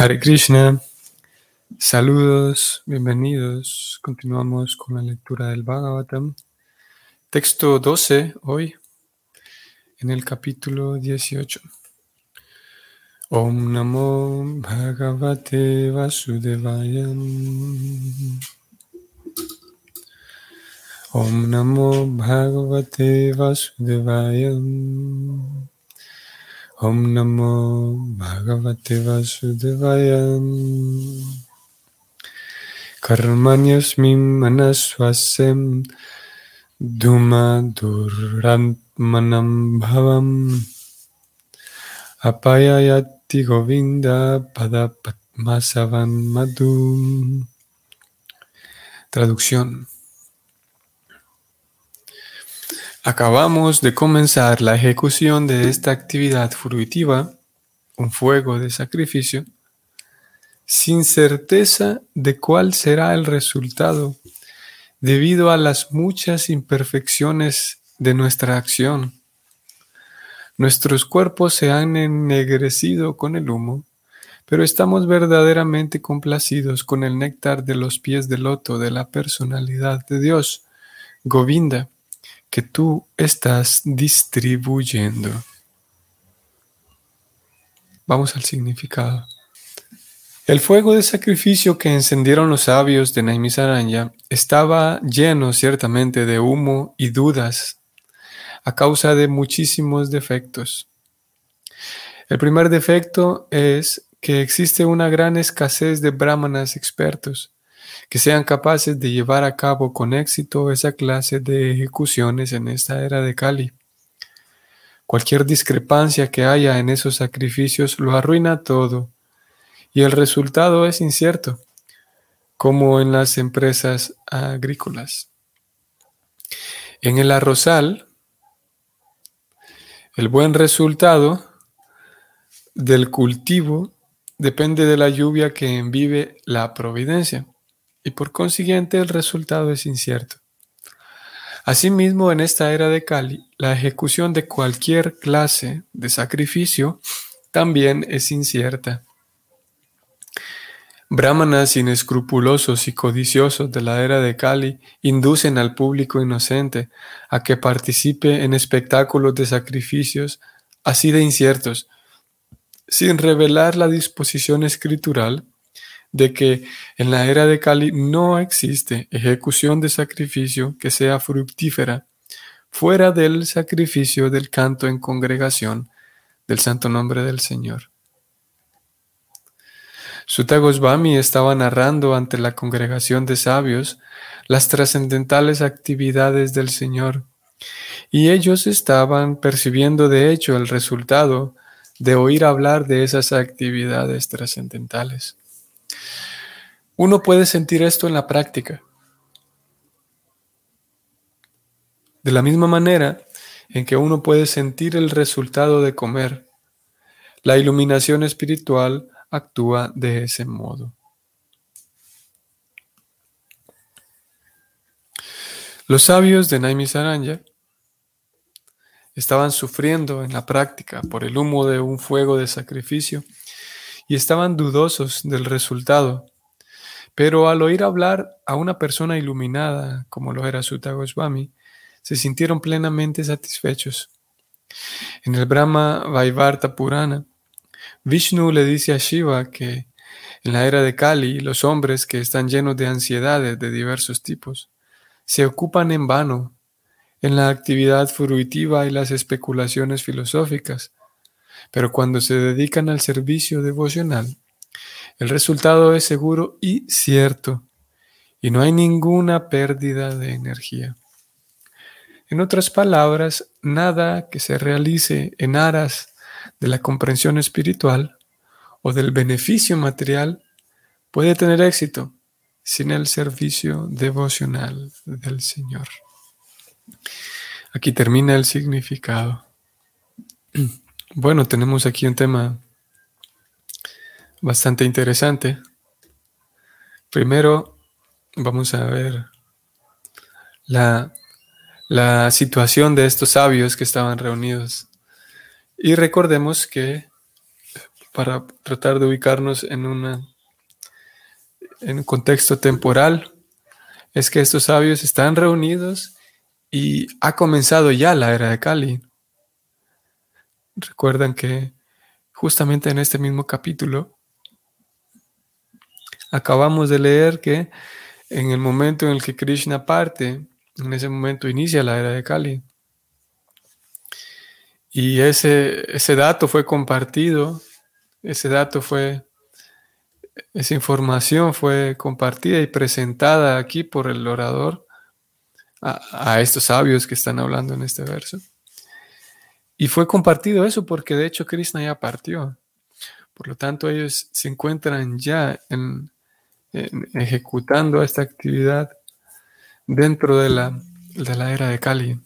Hare Krishna, saludos, bienvenidos. Continuamos con la lectura del Bhagavatam. Texto 12 hoy, en el capítulo 18. Om Namo Bhagavate Vasudevaya. Om Namo Bhagavate Vasudevaya. Om Namo Bhagavate Vasudevaya. Karmanyasmim manasvasem Duma Durantmanam Bhavam Apayayati Govinda Padapatmasavan Madhum. Traducción. Acabamos de comenzar la ejecución de esta actividad fruitiva, un fuego de sacrificio, sin certeza de cuál será el resultado, debido a las muchas imperfecciones de nuestra acción. Nuestros cuerpos se han ennegrecido con el humo, pero estamos verdaderamente complacidos con el néctar de los pies de loto de la personalidad de Dios, Govinda que tú estás distribuyendo. Vamos al significado. El fuego de sacrificio que encendieron los sabios de Naimisaranya estaba lleno ciertamente de humo y dudas a causa de muchísimos defectos. El primer defecto es que existe una gran escasez de brahmanas expertos que sean capaces de llevar a cabo con éxito esa clase de ejecuciones en esta era de Cali. Cualquier discrepancia que haya en esos sacrificios lo arruina todo y el resultado es incierto, como en las empresas agrícolas. En el arrozal, el buen resultado del cultivo depende de la lluvia que envive la providencia y por consiguiente el resultado es incierto. Asimismo, en esta era de Kali, la ejecución de cualquier clase de sacrificio también es incierta. Brahmanas inescrupulosos y codiciosos de la era de Kali inducen al público inocente a que participe en espectáculos de sacrificios así de inciertos, sin revelar la disposición escritural de que en la era de Cali no existe ejecución de sacrificio que sea fructífera fuera del sacrificio del canto en congregación del santo nombre del Señor. Sutta Goswami estaba narrando ante la congregación de sabios las trascendentales actividades del Señor, y ellos estaban percibiendo de hecho el resultado de oír hablar de esas actividades trascendentales. Uno puede sentir esto en la práctica. De la misma manera en que uno puede sentir el resultado de comer, la iluminación espiritual actúa de ese modo. Los sabios de Naimisaranya estaban sufriendo en la práctica por el humo de un fuego de sacrificio y estaban dudosos del resultado pero al oír hablar a una persona iluminada, como lo era Sutta Goswami, se sintieron plenamente satisfechos. En el Brahma Vaivarta Purana, Vishnu le dice a Shiva que en la era de Kali los hombres que están llenos de ansiedades de diversos tipos se ocupan en vano en la actividad fruitiva y las especulaciones filosóficas, pero cuando se dedican al servicio devocional, el resultado es seguro y cierto, y no hay ninguna pérdida de energía. En otras palabras, nada que se realice en aras de la comprensión espiritual o del beneficio material puede tener éxito sin el servicio devocional del Señor. Aquí termina el significado. Bueno, tenemos aquí un tema bastante interesante. Primero vamos a ver la, la situación de estos sabios que estaban reunidos. Y recordemos que para tratar de ubicarnos en, una, en un contexto temporal, es que estos sabios están reunidos y ha comenzado ya la era de Cali. Recuerdan que justamente en este mismo capítulo acabamos de leer que en el momento en el que Krishna parte, en ese momento inicia la era de Kali. Y ese, ese dato fue compartido, ese dato fue, esa información fue compartida y presentada aquí por el orador a, a estos sabios que están hablando en este verso. Y fue compartido eso porque de hecho Krishna ya partió. Por lo tanto, ellos se encuentran ya en, ejecutando esta actividad dentro de la, de la era de Kali.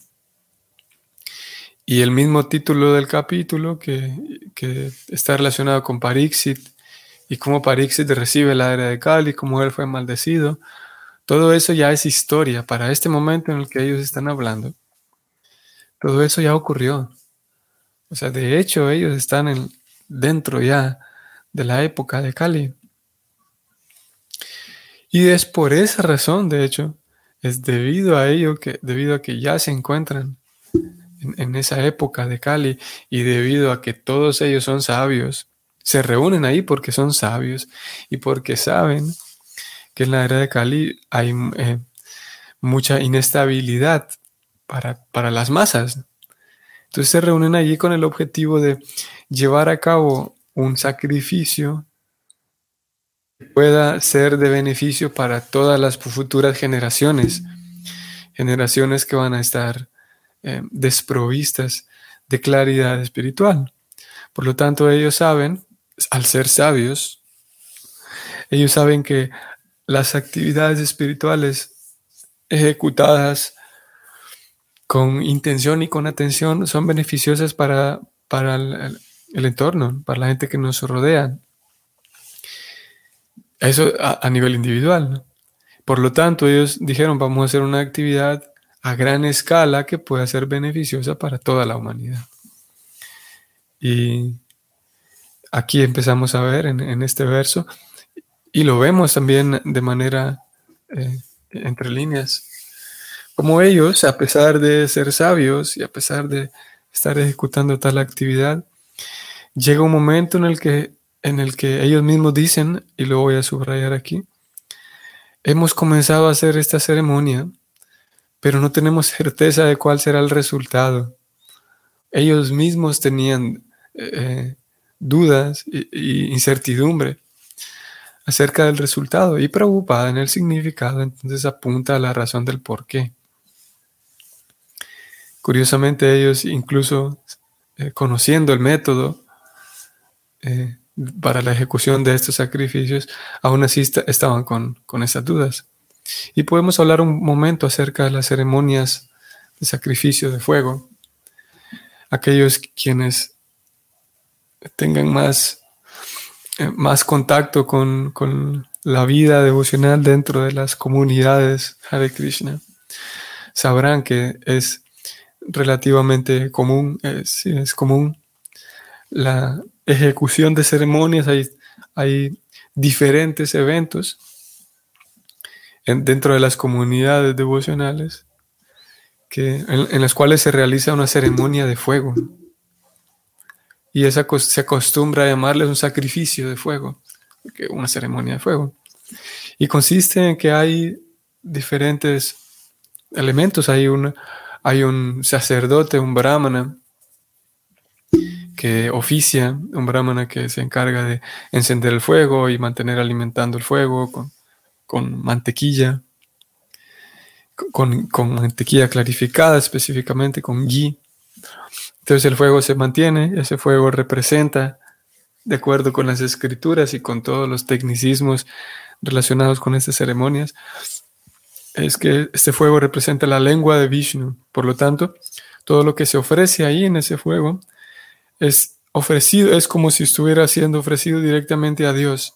Y el mismo título del capítulo que, está relacionado con Parixit y cómo Parixit recibe la era de Kali, cómo él fue maldecido, todo eso ya es historia para este momento en el que ellos están hablando. Todo eso ya ocurrió. O sea, de hecho ellos están en, dentro ya de la época de Kali. Y es por esa razón, de hecho, es debido a ello que, debido a que ya se encuentran en, esa época de Cali y debido a que todos ellos son sabios, se reúnen ahí porque son sabios y porque saben que en la era de Cali hay eh, mucha inestabilidad para, para las masas. Entonces se reúnen allí con el objetivo de llevar a cabo un sacrificio pueda ser de beneficio para todas las futuras generaciones, generaciones que van a estar eh, desprovistas de claridad espiritual. Por lo tanto, ellos saben, al ser sabios, ellos saben que las actividades espirituales ejecutadas con intención y con atención son beneficiosas para, para el, entorno, para la gente que nos rodea, eso a, nivel individual. Por lo tanto, ellos dijeron, vamos a hacer una actividad a gran escala que pueda ser beneficiosa para toda la humanidad. Y aquí empezamos a ver en, este verso, y lo vemos también de manera eh, entre líneas, como ellos, a pesar de ser sabios y a pesar de estar ejecutando tal actividad, llega un momento en el que en el que ellos mismos dicen, y lo voy a subrayar aquí, hemos comenzado a hacer esta ceremonia, pero no tenemos certeza de cuál será el resultado. Ellos mismos tenían eh, dudas e incertidumbre acerca del resultado y preocupada en el significado, entonces apunta a la razón del por qué. Curiosamente ellos, incluso eh, conociendo el método, eh, para la ejecución de estos sacrificios, aún así estaban con, con esas dudas. Y podemos hablar un momento acerca de las ceremonias de sacrificio de fuego. Aquellos quienes tengan más, eh, más contacto con, con, la vida devocional dentro de las comunidades Hare Krishna sabrán que es relativamente común, es, es común la ejecución de ceremonias, hay, hay diferentes eventos dentro de las comunidades devocionales que, en, las cuales se realiza una ceremonia de fuego. Y esa se acostumbra a llamarles un sacrificio de fuego, una ceremonia de fuego. Y consiste en que hay diferentes elementos. Hay, hay un sacerdote, un brahmana, que oficia, un brahmana que se encarga de encender el fuego y mantener alimentando el fuego con, mantequilla, con, mantequilla clarificada específicamente, con ghee. Entonces el fuego se mantiene, ese fuego representa, de acuerdo con las escrituras y con todos los tecnicismos relacionados con estas ceremonias, es que este fuego representa la lengua de Vishnu. Por lo tanto, todo lo que se ofrece ahí en ese fuego es ofrecido, es como si estuviera siendo ofrecido directamente a Dios.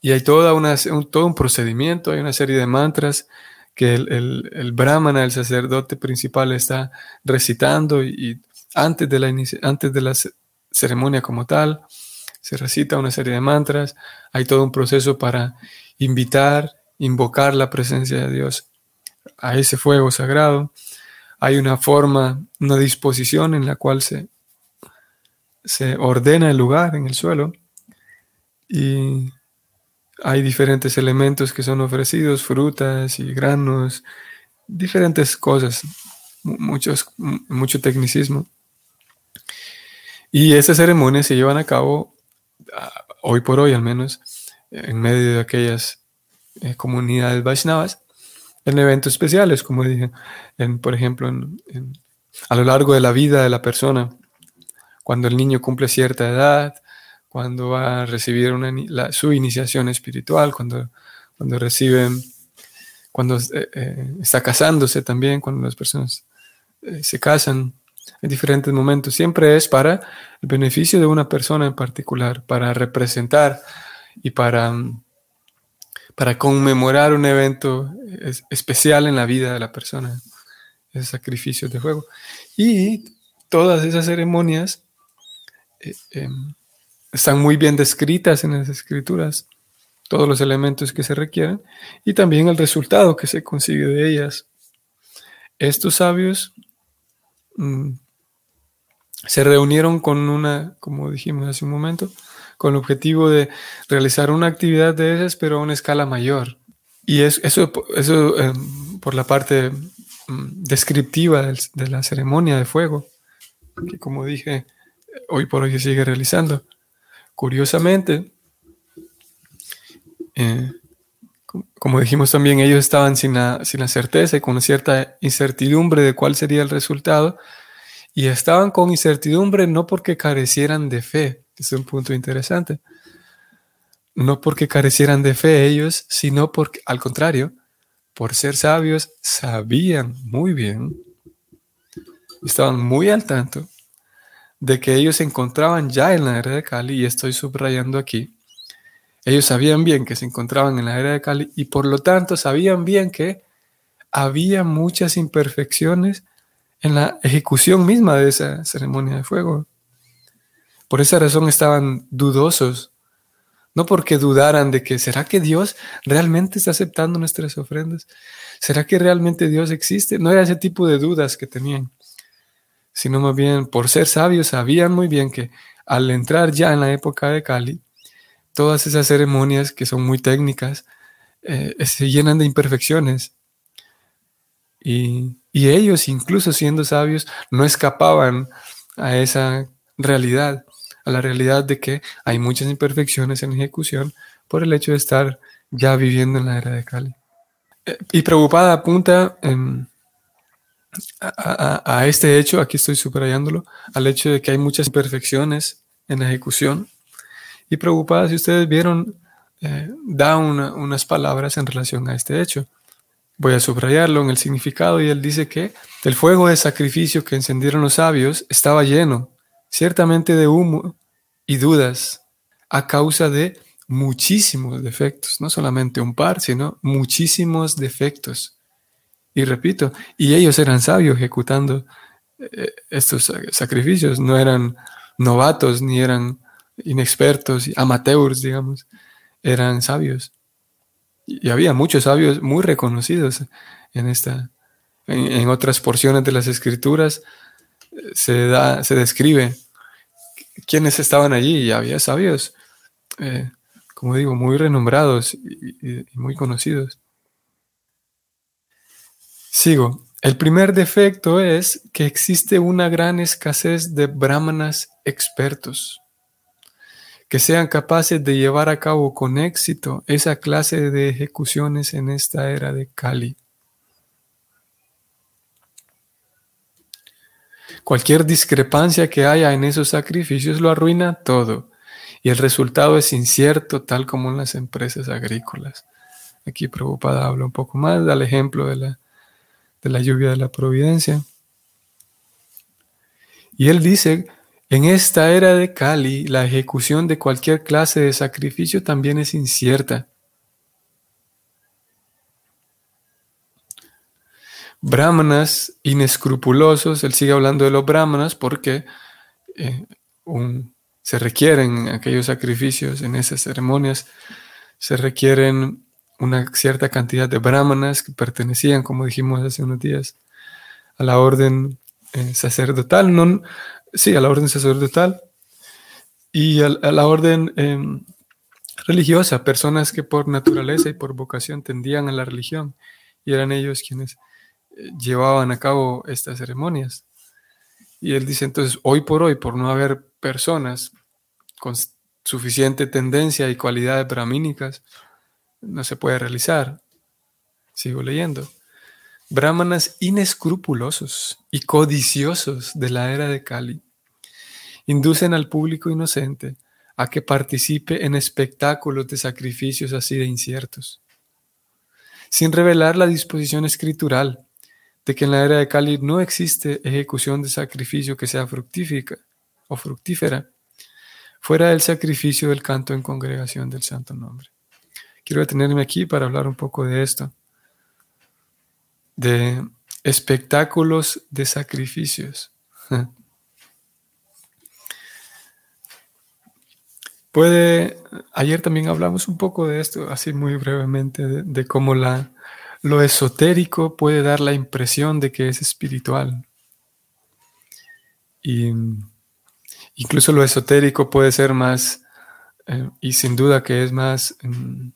Y hay un, todo un procedimiento, hay una serie de mantras que el, el, brahmana, el sacerdote principal, está recitando y, antes, de la, antes de, la, ceremonia como tal, se recita una serie de mantras, hay todo un proceso para invitar, invocar la presencia de Dios a ese fuego sagrado. Hay una forma, una disposición en la cual se, se ordena el lugar en el suelo y hay diferentes elementos que son ofrecidos, frutas y granos, diferentes cosas, muchos, mucho tecnicismo. Y esas ceremonias se llevan a cabo, ah, hoy por hoy al menos, en medio de aquellas eh, comunidades Vaishnavas, en eventos especiales, como dije, en, por ejemplo, a lo largo de la vida de la persona, cuando el niño cumple cierta edad, cuando va a recibir su iniciación espiritual, cuando, cuando recibe, cuando eh, eh, está casándose también, cuando las personas se casan, en diferentes momentos. Siempre es para el beneficio de una persona en particular, para representar y para, para conmemorar un evento especial en la vida de la persona, ese sacrificio de fuego. Y todas esas ceremonias eh, em, están muy bien descritas en las escrituras, todos los elementos que se requieren y también el resultado que se consigue de ellas. Estos sabios mm, se reunieron con una, como dijimos hace un momento, con el objetivo de realizar una actividad de esas, pero a una escala mayor. Y eso, eso em, por la parte mm, descriptiva de la ceremonia de fuego, que como dije, hoy por hoy se sigue realizando. Curiosamente, eh, como dijimos también, ellos estaban sin la, sin la certeza y con cierta incertidumbre de cuál sería el resultado, y estaban con incertidumbre no porque carecieran de fe, es un punto interesante, no porque carecieran de fe ellos, sino porque, al contrario, por ser sabios, sabían muy bien, estaban muy al tanto de que ellos se encontraban ya en la era de Cali, y estoy subrayando aquí, ellos sabían bien que se encontraban en la era de Cali y por lo tanto sabían bien que había muchas imperfecciones en la ejecución misma de esa ceremonia de fuego. Por esa razón estaban dudosos, no porque dudaran de que, ¿será que Dios realmente está aceptando nuestras ofrendas? ¿Será que realmente Dios existe? No era ese tipo de dudas que tenían, sino más bien por ser sabios sabían muy bien que al entrar ya en la época de Cali, todas esas ceremonias que son muy técnicas eh, se llenan de imperfecciones. Y y ellos, incluso siendo sabios, no escapaban a esa realidad, la realidad de que hay muchas imperfecciones en ejecución por el hecho de estar ya viviendo en la era de Cali. Eh, y preocupada apunta a, este hecho, aquí estoy subrayándolo, al hecho de que hay muchas imperfecciones en ejecución. Y preocupada, si ustedes vieron, eh, da unas palabras en relación a este hecho. Voy a subrayarlo en el significado y él dice que el fuego de sacrificio que encendieron los sabios estaba lleno, ciertamente de humo y dudas, a causa de muchísimos defectos, no solamente un par, sino muchísimos defectos. Y repito, y ellos eran sabios ejecutando eh, estos sacrificios, no eran novatos ni eran inexpertos, amateurs, digamos, eran sabios. Y había muchos sabios muy reconocidos en esta, en, otras porciones de las escrituras se da, se describe quiénes estaban allí y había sabios, eh, como digo, muy renombrados y, muy conocidos. Sigo. El primer defecto es que existe una gran escasez de brahmanas expertos que sean capaces de llevar a cabo con éxito esa clase de ejecuciones en esta era de Cali. Cualquier discrepancia que haya en esos sacrificios lo arruina todo y el resultado es incierto tal como en las empresas agrícolas. Aquí preocupada habla un poco más, da el ejemplo de la, de la lluvia de la providencia. Y él dice en esta era de Kali, la ejecución de cualquier clase de sacrificio también es incierta. Brahmanas inescrupulosos, él sigue hablando de los brahmanas porque eh, se requieren aquellos sacrificios, en esas ceremonias, se requieren una cierta cantidad de brahmanas que pertenecían, como dijimos hace unos días, a la orden eh, sacerdotal, no, sí, a la orden sacerdotal y a, la orden em, religiosa, personas que por naturaleza y por vocación tendían a la religión y eran ellos quienes llevaban a cabo estas ceremonias. Y él dice entonces, hoy por hoy, por no haber personas con suficiente tendencia y cualidades brahmínicas, no se puede realizar. Sigo leyendo. Brahmanas inescrupulosos y codiciosos de la era de Kali inducen al público inocente a que participe en espectáculos de sacrificios así de inciertos, sin revelar la disposición escritural de que en la era de Kali no existe ejecución de sacrificio que sea fructífica o fructífera, fuera del sacrificio del canto en congregación del santo nombre. Quiero detenerme aquí para hablar un poco de esto, de espectáculos de sacrificios. Puede, ayer también hablamos un poco de esto, así muy brevemente, de, cómo la, lo esotérico puede dar la impresión de que es espiritual. Y incluso lo esotérico puede ser más, eh, y sin duda que es más, em,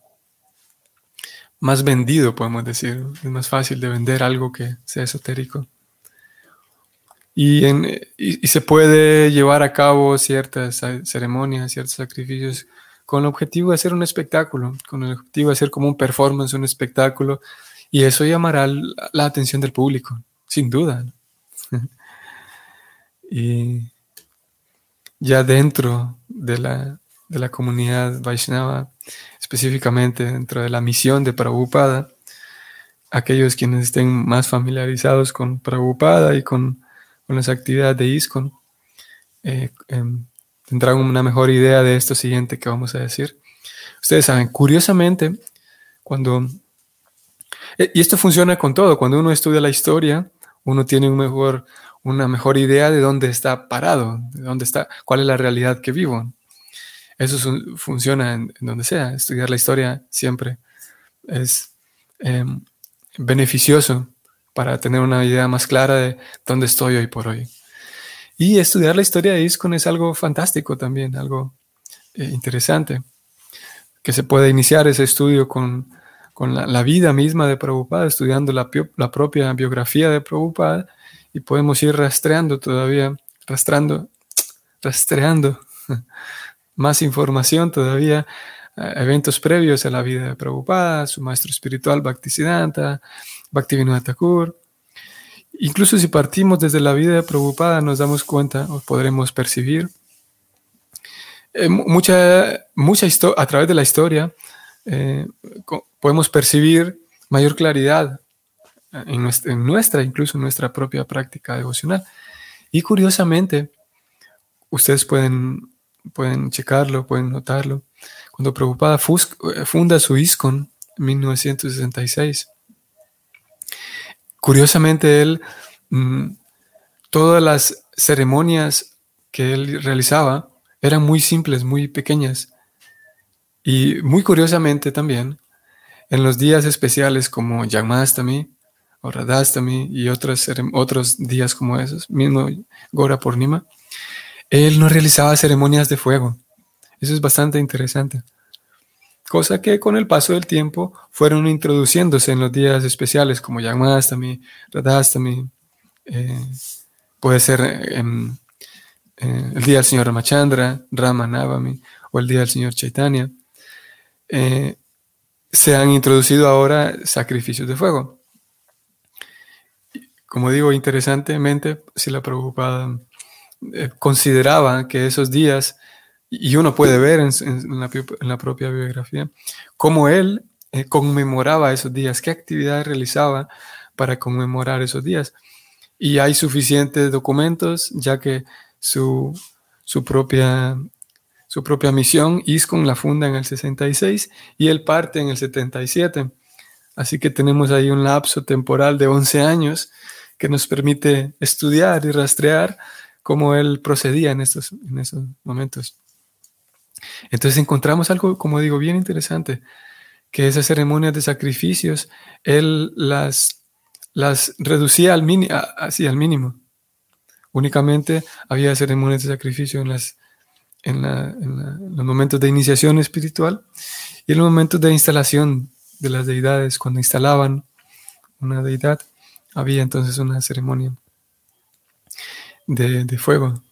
más vendido, podemos decir. Es más fácil de vender algo que sea esotérico. Y, se puede llevar a cabo ciertas ceremonias, ciertos sacrificios con el objetivo de hacer un espectáculo, con el objetivo de hacer como un performance, un espectáculo, y eso llamará la atención del público, sin duda. y ya dentro de la, de la comunidad Vaishnava, específicamente dentro de la misión de Prabhupada, aquellos quienes estén más familiarizados con Prabhupada y con con las actividades de ISCON, eh, em, tendrán una mejor idea de esto siguiente que vamos a decir. Ustedes saben, curiosamente, cuando... Eh, y esto funciona con todo, cuando uno estudia la historia, uno tiene una mejor idea de dónde está parado, de dónde está, cuál es la realidad que vivo. Eso funciona en, donde sea. Estudiar la historia siempre es em, beneficioso para tener una idea más clara de dónde estoy hoy por hoy. Y estudiar la historia de ISKCON es algo fantástico también, algo eh, interesante, que se puede iniciar ese estudio con, la, vida misma de Prabhupada, estudiando la, propia biografía de Prabhupada, y podemos ir rastreando todavía, rastreando, rastreando más información todavía, eh, eventos previos a la vida de Prabhupada, su maestro espiritual Bhaktisiddhanta, Bhaktivinoda Thakur. Incluso si partimos desde la vida de Prabhupada, nos damos cuenta o podremos percibir eh, mucha, mucha a través de la historia, eh, podemos percibir mayor claridad en nuestra, en nuestra, incluso en nuestra propia práctica devocional. Y curiosamente, ustedes pueden, pueden checarlo, pueden notarlo. Cuando Prabhupada funda su ISKCON en 1966, Curiosamente, él, mm, todas las ceremonias que él realizaba eran muy simples, muy pequeñas. Y muy curiosamente también, en los días especiales como Yagmastami o Radhastami y otros, otros días como esos, mismo Gora Purnima, él no realizaba ceremonias de fuego. Eso es bastante interesante cosa que con el paso del tiempo fueron introduciéndose en los días especiales como Yagmastami, Radhastami, eh, puede ser eh, el día del Señor Ramachandra, Ramanavami o el día del Señor Chaitanya. Eh, se han introducido ahora sacrificios de fuego. Como digo, interesantemente, si la preocupada consideraba que esos días y uno puede ver en, la, propia biografía cómo él eh, conmemoraba esos días, qué actividades realizaba para conmemorar esos días. Y hay suficientes documentos, ya que su, su, propia, su propia misión, ISCON, la funda en el 66 y él parte en el 77. Así que tenemos ahí un lapso temporal de 11 años que nos permite estudiar y rastrear cómo él procedía en estos, en esos momentos. Entonces encontramos algo, como digo, bien interesante, que esas ceremonias de sacrificios, él las, las reducía al, así, al mínimo. Únicamente había ceremonias de sacrificio en, las, en, los momentos de iniciación espiritual y en los momentos de instalación de las deidades, cuando instalaban una deidad, había entonces una ceremonia de, fuego.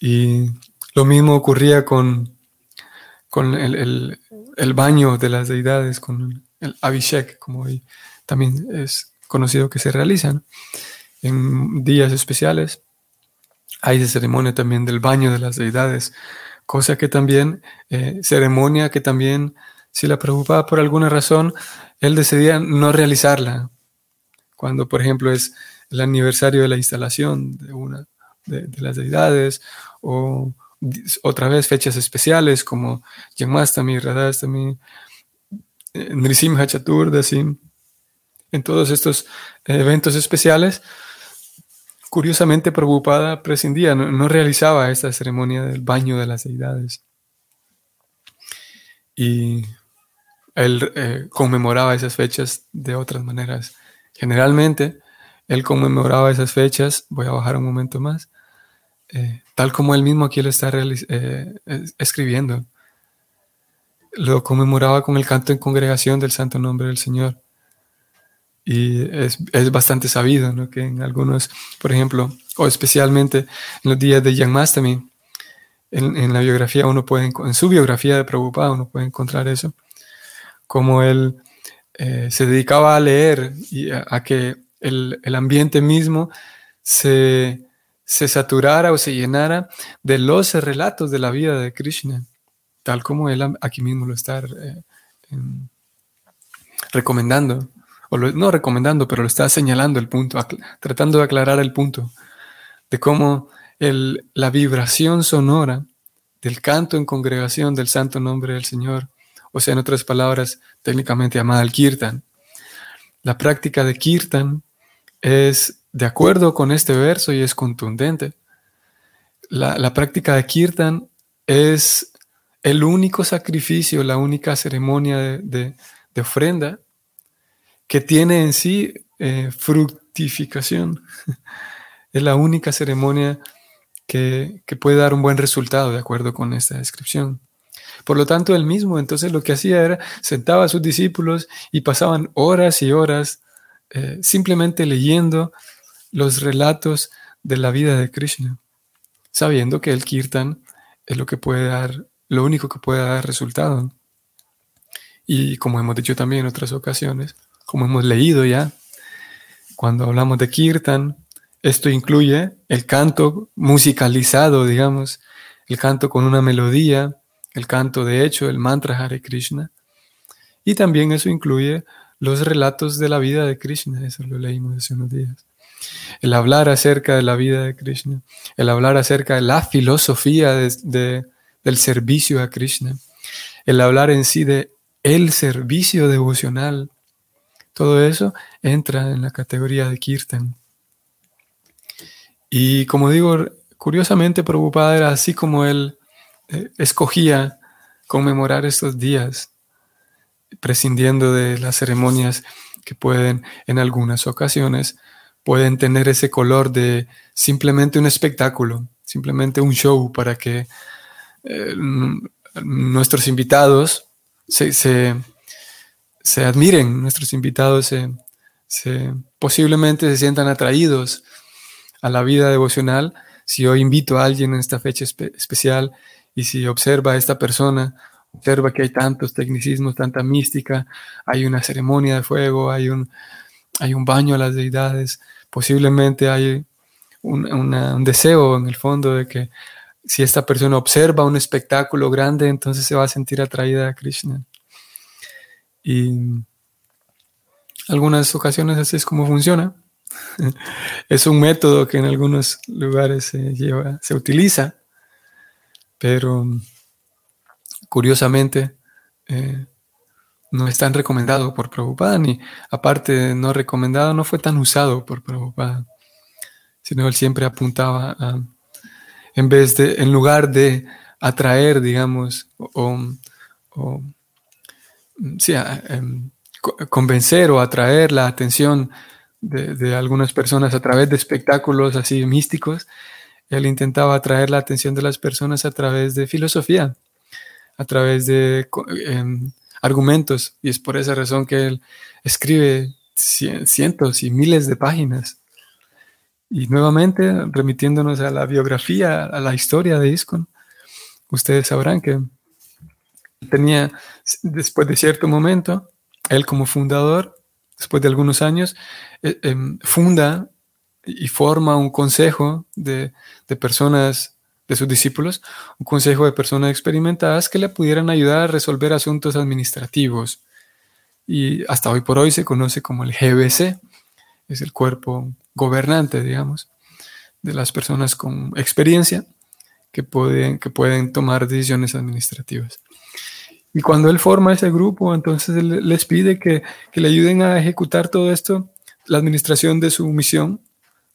Y lo mismo ocurría con, con el, baño de las deidades, con el Abhishek, como hoy también es conocido que se realizan en días especiales. Hay de ceremonia también del baño de las deidades, cosa que también, eh, ceremonia que también, si la preocupaba por alguna razón, él decidía no realizarla. Cuando, por ejemplo, es el aniversario de la instalación de una de, las deidades, o otra vez fechas especiales como Janmastami, Radhastami, eh, Nrisimha Chaturdasim, en todos estos eventos especiales, curiosamente Prabhupada prescindía, no, realizaba esta ceremonia del baño de las deidades. Y él eh, conmemoraba esas fechas de otras maneras. Generalmente, él conmemoraba esas fechas, voy a bajar un momento más, eh, tal como él mismo aquí lo está eh, escribiendo. Lo conmemoraba con el canto en congregación del santo nombre del Señor. Y es, bastante sabido que en algunos, por ejemplo, o especialmente en los días de Janmastami, en, en la biografía uno puede, en su biografía de Prabhupada uno puede encontrar eso, como él eh, se dedicaba a leer y a que el, ambiente mismo se, saturara o se llenara de los relatos de la vida de Krishna, tal como él aquí mismo lo está eh, recomendando, no recomendando, pero lo está señalando el punto, tratando de aclarar el punto de cómo el, la vibración sonora del canto en congregación del santo nombre del Señor, o sea, en otras palabras, técnicamente llamada el kirtan. La práctica de kirtan es de acuerdo con este verso y es contundente. La, práctica de Kirtan es el único sacrificio, la única ceremonia de, ofrenda que tiene en sí eh, fructificación. es la única ceremonia que, que, puede dar un buen resultado de acuerdo con esta descripción. Por lo tanto, él mismo entonces lo que hacía era sentaba a sus discípulos y pasaban horas y horas eh, simplemente leyendo los relatos de la vida de Krishna, sabiendo que el kirtan es lo que puede dar, lo único que puede dar resultado. Y como hemos dicho también en otras ocasiones, como hemos leído ya, cuando hablamos de kirtan, esto incluye el canto musicalizado, digamos, el canto con una melodía, el canto de hecho, el mantra Hare Krishna. Y también eso incluye los relatos de la vida de Krishna, eso lo leímos hace unos días. El hablar acerca de la vida de Krishna, el hablar acerca de la filosofía de, del servicio a Krishna, el hablar en sí de el servicio devocional, todo eso entra en la categoría de Kirtan. Y como digo, curiosamente Prabhupada era así como él eh, escogía conmemorar estos días prescindiendo de las ceremonias que pueden en algunas ocasiones pueden tener ese color de simplemente un espectáculo, simplemente un show para que eh, nuestros invitados se, admiren, nuestros invitados se, posiblemente se sientan atraídos a la vida devocional. Si yo invito a alguien en esta fecha especial y si observa a esta persona observa que hay tantos tecnicismos, tanta mística, hay una ceremonia de fuego, hay un, hay un baño a las deidades, posiblemente hay un, deseo en el fondo de que si esta persona observa un espectáculo grande, entonces se va a sentir atraída a Krishna. Y algunas ocasiones así es como funciona. es un método que en algunos lugares se lleva, se utiliza, pero curiosamente, eh, no es tan recomendado por Prabhupada, ni aparte de no recomendado, no fue tan usado por Prabhupada, sino él siempre apuntaba en vez de, en lugar de atraer, digamos, o, em, convencer o atraer la atención de, algunas personas a través de espectáculos así místicos, él intentaba atraer la atención de las personas a través de filosofía, a través de em, argumentos, y es por esa razón que él escribe cientos y miles de páginas. Y nuevamente, remitiéndonos a la biografía, a la historia de ISKCON, ustedes sabrán que tenía, después de cierto momento, él como fundador, después de algunos años, eh, em, funda y forma un consejo de, de, personas, de sus discípulos, un consejo de personas experimentadas que le pudieran ayudar a resolver asuntos administrativos. Y hasta hoy por hoy se conoce como el GBC, es el cuerpo gobernante, digamos, de las personas con experiencia que pueden, que pueden tomar decisiones administrativas. Y cuando él forma ese grupo, entonces él les pide que, que, le ayuden a ejecutar todo esto, la administración de su misión,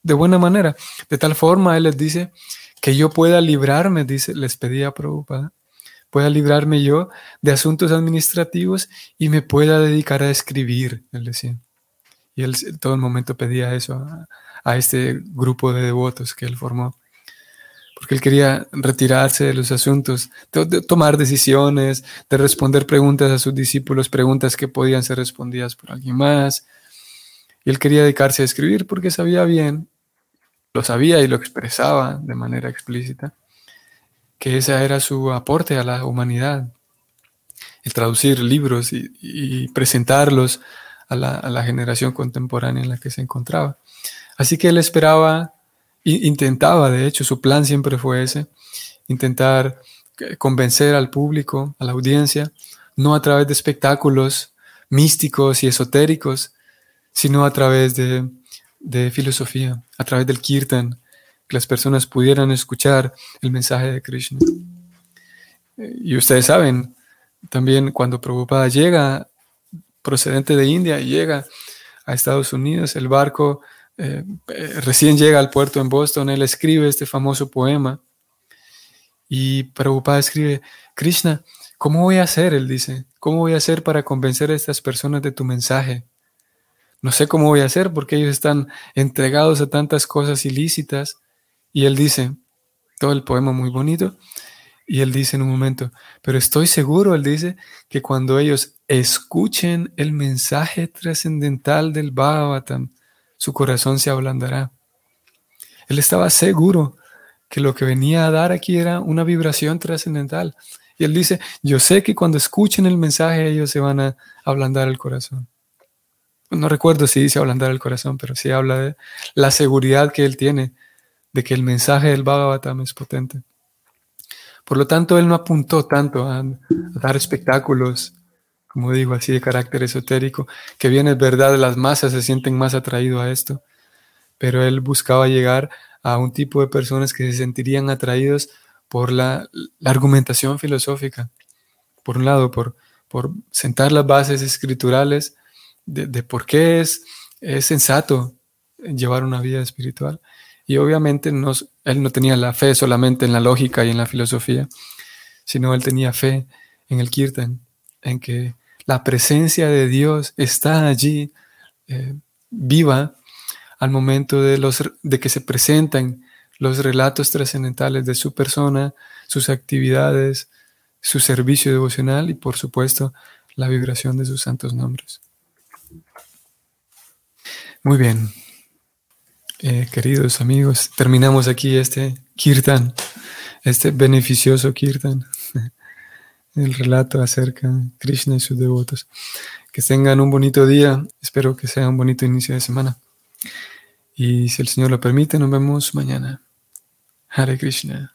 de buena manera. De tal forma, él les dice que yo pueda librarme, dice, les pedía a Prabhupada, pueda librarme yo de asuntos administrativos y me pueda dedicar a escribir, él decía. Y él todo el momento pedía eso a, a este grupo de devotos que él formó porque él quería retirarse de los asuntos, tomar decisiones, de responder preguntas a sus discípulos, preguntas que podían ser respondidas por alguien más. Y él quería dedicarse a escribir porque sabía bien, lo sabía y lo expresaba de manera explícita, que ese era su aporte a la humanidad, el traducir libros y, presentarlos a la generación contemporánea en la que se encontraba. Así que él esperaba intentaba, de hecho, su plan siempre fue ese, intentar eh, convencer al público, a la audiencia, no a través de espectáculos místicos y esotéricos, sino a través de, filosofía, a través del kirtan, que las personas pudieran escuchar el mensaje de Krishna. Y ustedes saben, también cuando Prabhupada llega, procedente de India, y llega a Estados Unidos, el barco eh, recién llega al puerto en Boston, él escribe este famoso poema y Prabhupada escribe, Krishna, ¿cómo voy a hacer? Él dice, ¿cómo voy a hacer para convencer a estas personas de tu mensaje? No sé cómo voy a hacer porque ellos están entregados a tantas cosas ilícitas. Y él dice, todo el poema muy bonito, y él dice en un momento, pero estoy seguro, él dice, que cuando ellos escuchen el mensaje trascendental del Bhagavatam, su corazón se ablandará. Él estaba seguro que lo que venía a dar aquí era una vibración trascendental. Y él dice, yo sé que cuando escuchen el mensaje ellos se van a ablandar el corazón. No recuerdo si dice ablandar el corazón, pero sí habla de la seguridad que él tiene de que el mensaje del Bhagavatam es potente. Por lo tanto, él no apuntó tanto a, a dar espectáculos como digo, así de carácter esotérico, que bien es verdad, las masas se sienten más atraídos a esto, pero él buscaba llegar a un tipo de personas que se sentirían atraídos por la, argumentación filosófica, por un lado, por, por sentar las bases escriturales de, por qué es, es sensato llevar una vida espiritual. Y obviamente él no tenía la fe solamente en la lógica y en la filosofía, sino él tenía fe en el kirtan, en que la presencia de Dios está allí eh, viva al momento de, los, de que se presentan los relatos trascendentales de su persona, sus actividades, su servicio devocional y por supuesto la vibración de sus santos nombres. Muy bien, eh, queridos amigos, terminamos aquí este kirtan, este beneficioso kirtan el relato acerca de Krishna y sus devotos. Que tengan un bonito día, espero que sea un bonito inicio de semana. Y si el Señor lo permite, nos vemos mañana. Hare Krishna.